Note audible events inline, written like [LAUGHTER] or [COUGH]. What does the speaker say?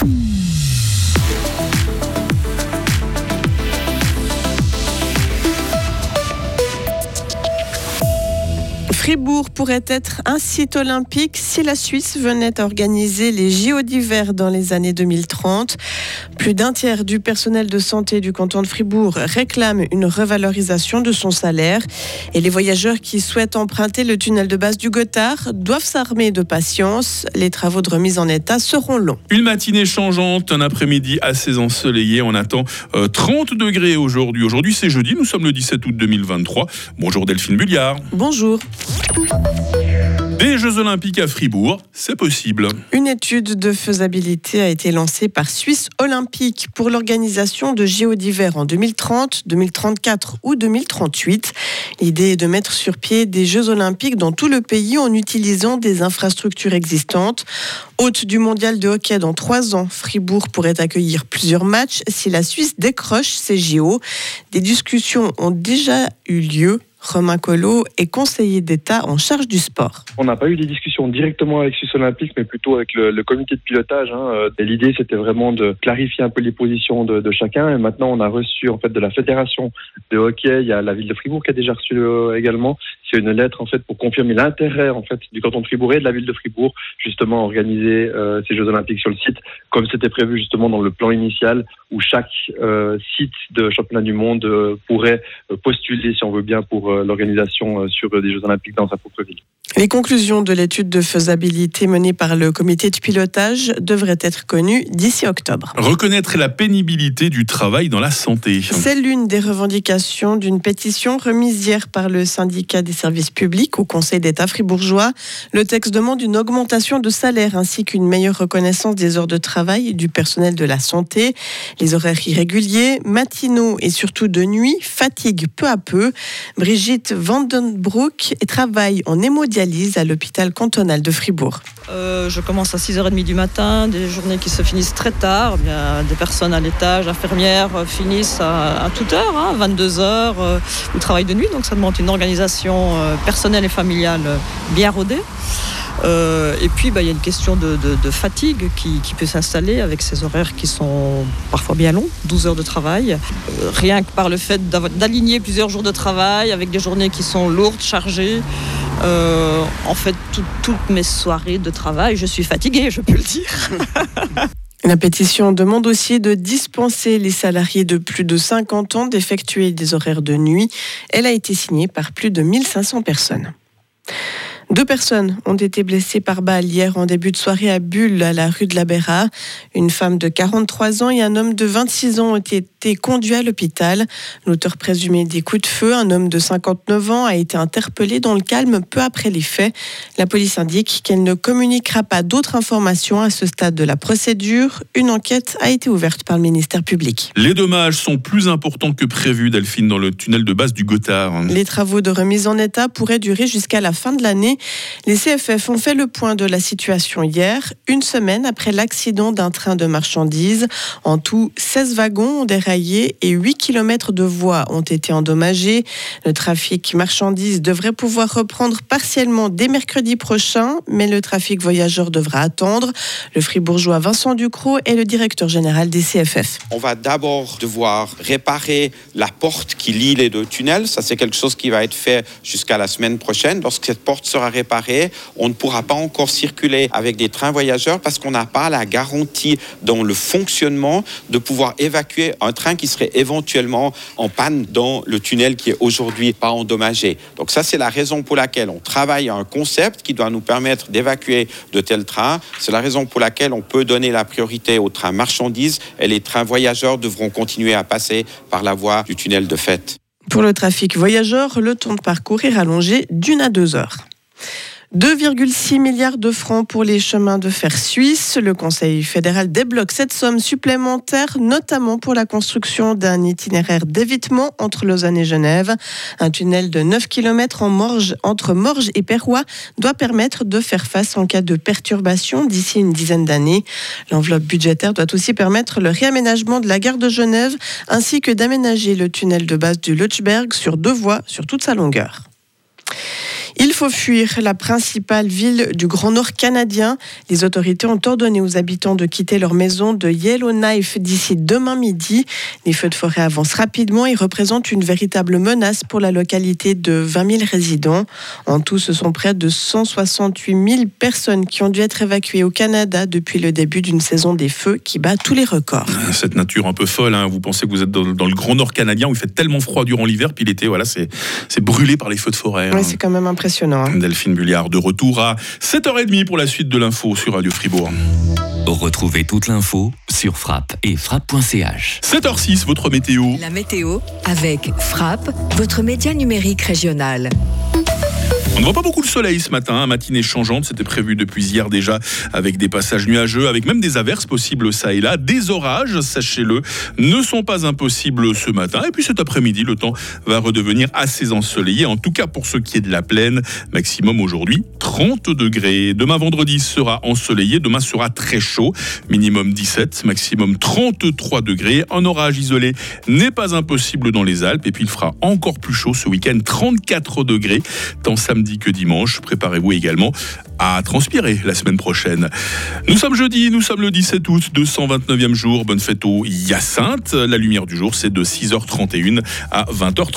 Mm-hmm. Fribourg pourrait être un site olympique si la Suisse venait à organiser les JO d'hiver dans les années 2030. Plus d'un tiers du personnel de santé du canton de Fribourg réclame une revalorisation de son salaire. Et les voyageurs qui souhaitent emprunter le tunnel de base du Gothard doivent s'armer de patience. Les travaux de remise en état seront longs. Une matinée changeante, un après-midi assez ensoleillé. On attend 30 euh, degrés aujourd'hui. Aujourd'hui, c'est jeudi. Nous sommes le 17 août 2023. Bonjour Delphine Bulliard. Bonjour. Des Jeux Olympiques à Fribourg, c'est possible. Une étude de faisabilité a été lancée par Suisse Olympique pour l'organisation de JO d'hiver en 2030, 2034 ou 2038. L'idée est de mettre sur pied des Jeux Olympiques dans tout le pays en utilisant des infrastructures existantes. Hôte du mondial de hockey dans trois ans, Fribourg pourrait accueillir plusieurs matchs si la Suisse décroche ces JO. Des discussions ont déjà eu lieu Romain Collot est conseiller d'État en charge du sport. On n'a pas eu des discussions directement avec Suisse Olympique, mais plutôt avec le, comité de pilotage. Hein. Euh, l'idée, c'était vraiment de clarifier un peu les positions de, chacun. Et maintenant, on a reçu en fait de la fédération de hockey. Il y a la ville de Fribourg qui a déjà reçu euh, également. C'est une lettre en fait pour confirmer l'intérêt en fait du canton de Fribourg et de la ville de Fribourg justement à organiser euh, ces Jeux Olympiques sur le site, comme c'était prévu justement dans le plan initial où chaque site de championnat du monde pourrait postuler, si on veut bien, pour euh, l'organisation euh, sur des Jeux Olympiques dans sa propre ville. Les conclusions de l'étude de faisabilité menée par le comité de pilotage devraient être connues d'ici octobre. Reconnaître la pénibilité du travail dans la santé. C'est l'une des revendications d'une pétition remise hier par le syndicat des services publics au Conseil d'État fribourgeois. Le texte demande une augmentation de salaire ainsi qu'une meilleure reconnaissance des heures de travail du personnel de la santé. Les horaires irréguliers, matinaux et surtout de nuit fatiguent peu à peu. Brigitte Vandenbroek travaille en hémodialyse à l'hôpital cantonal de Fribourg. Euh, je commence à 6h30 du matin, des journées qui se finissent très tard. Bien, des personnes à l'étage, infirmières, euh, finissent à, toute heure, 22h, hein, euh, travail de nuit. Donc ça demande une organisation personnelle et familiale bien rodée. et puis, bah, il y a une question de, fatigue qui, peut s'installer avec ces horaires qui sont parfois bien longs, 12 heures de travail. rien que par le fait d'aligner plusieurs jours de travail avec des journées qui sont lourdes, chargées. Euh, en fait, toutes mes soirées de travail, je suis fatiguée, je peux le dire. [LAUGHS] La pétition demande aussi de dispenser les salariés de plus de 50 ans d'effectuer des horaires de nuit. Elle a été signée par plus de 1500 personnes. Deux personnes ont été blessées par balle hier en début de soirée à Bulle, à la rue de la Béra. Une femme de 43 ans et un homme de 26 ans ont été conduits à l'hôpital. L'auteur présumé des coups de feu, un homme de 59 ans, a été interpellé dans le calme peu après les faits. La police indique qu'elle ne communiquera pas d'autres informations à ce stade de la procédure. Une enquête a été ouverte par le ministère public. Les dommages sont plus importants que prévu, Delphine, dans le tunnel de base du Gothard. Les travaux de remise en état pourraient durer jusqu'à la fin de l'année. Les CFF ont fait le point de la situation hier, une semaine après l'accident d'un train de marchandises. En tout, 16 wagons ont déraillé et 8 km de voies ont été endommagés. Le trafic marchandises devrait pouvoir reprendre partiellement dès mercredi prochain, mais le trafic voyageurs devra attendre. Le fribourgeois Vincent Ducrot est le directeur général des CFF. On va d'abord devoir réparer la porte qui lie les deux tunnels. Ça, c'est quelque chose qui va être fait jusqu'à la semaine prochaine. Lorsque cette porte sera réparée, on ne pourra pas encore circuler avec des trains voyageurs parce qu'on n'a pas la garantie dans le fonctionnement de pouvoir évacuer un train qui serait éventuellement en panne dans le tunnel qui est aujourd'hui pas endommagé. Donc ça, c'est la raison pour laquelle on travaille à un concept qui doit nous permettre d'évacuer de tels trains. C'est la raison pour laquelle on peut donner la priorité aux trains marchandises et les trains voyageurs devront continuer à passer par la voie du tunnel de fête. Pour le trafic voyageur, le temps de parcours est rallongé d'une à deux heures. 2,6 milliards de francs pour les chemins de fer suisses. Le Conseil fédéral débloque cette somme supplémentaire, notamment pour la construction d'un itinéraire d'évitement entre Lausanne et Genève. Un tunnel de 9 km en entre Morges et Perrois doit permettre de faire face en cas de perturbation d'ici une dizaine d'années. L'enveloppe budgétaire doit aussi permettre le réaménagement de la gare de Genève ainsi que d'aménager le tunnel de base du Lutschberg sur deux voies sur toute sa longueur. Il faut fuir la principale ville du Grand Nord canadien. Les autorités ont ordonné aux habitants de quitter leur maison de Yellowknife d'ici demain midi. Les feux de forêt avancent rapidement et représentent une véritable menace pour la localité de 20 000 résidents. En tout, ce sont près de 168 000 personnes qui ont dû être évacuées au Canada depuis le début d'une saison des feux qui bat tous les records. Cette nature un peu folle, hein. vous pensez que vous êtes dans, le Grand Nord canadien où il fait tellement froid durant l'hiver, puis l'été, voilà, c'est brûlé par les feux de forêt. Oui, hein. c'est quand même impressionnant. Hein. Delphine Bulliard de retour à 7h30 pour la suite de l'info sur Radio Fribourg. Retrouvez toute l'info sur frappe et frappe.ch. 7h06, votre météo. La météo avec Frappe, votre média numérique régional. On ne voit pas beaucoup le soleil ce matin, hein. matinée changeante, c'était prévu depuis hier déjà, avec des passages nuageux, avec même des averses possibles ça et là. Des orages, sachez-le, ne sont pas impossibles ce matin. Et puis cet après-midi, le temps va redevenir assez ensoleillé, en tout cas pour ce qui est de la plaine. Maximum aujourd'hui 30 degrés. Demain vendredi sera ensoleillé, demain sera très chaud, minimum 17, maximum 33 degrés. Un orage isolé n'est pas impossible dans les Alpes, et puis il fera encore plus chaud ce week-end, 34 degrés, tant que dimanche. Préparez-vous également à transpirer la semaine prochaine. Nous sommes jeudi, nous sommes le 17 août, 229e jour. Bonne fête au Hyacinthe. La lumière du jour, c'est de 6h31 à 20h30.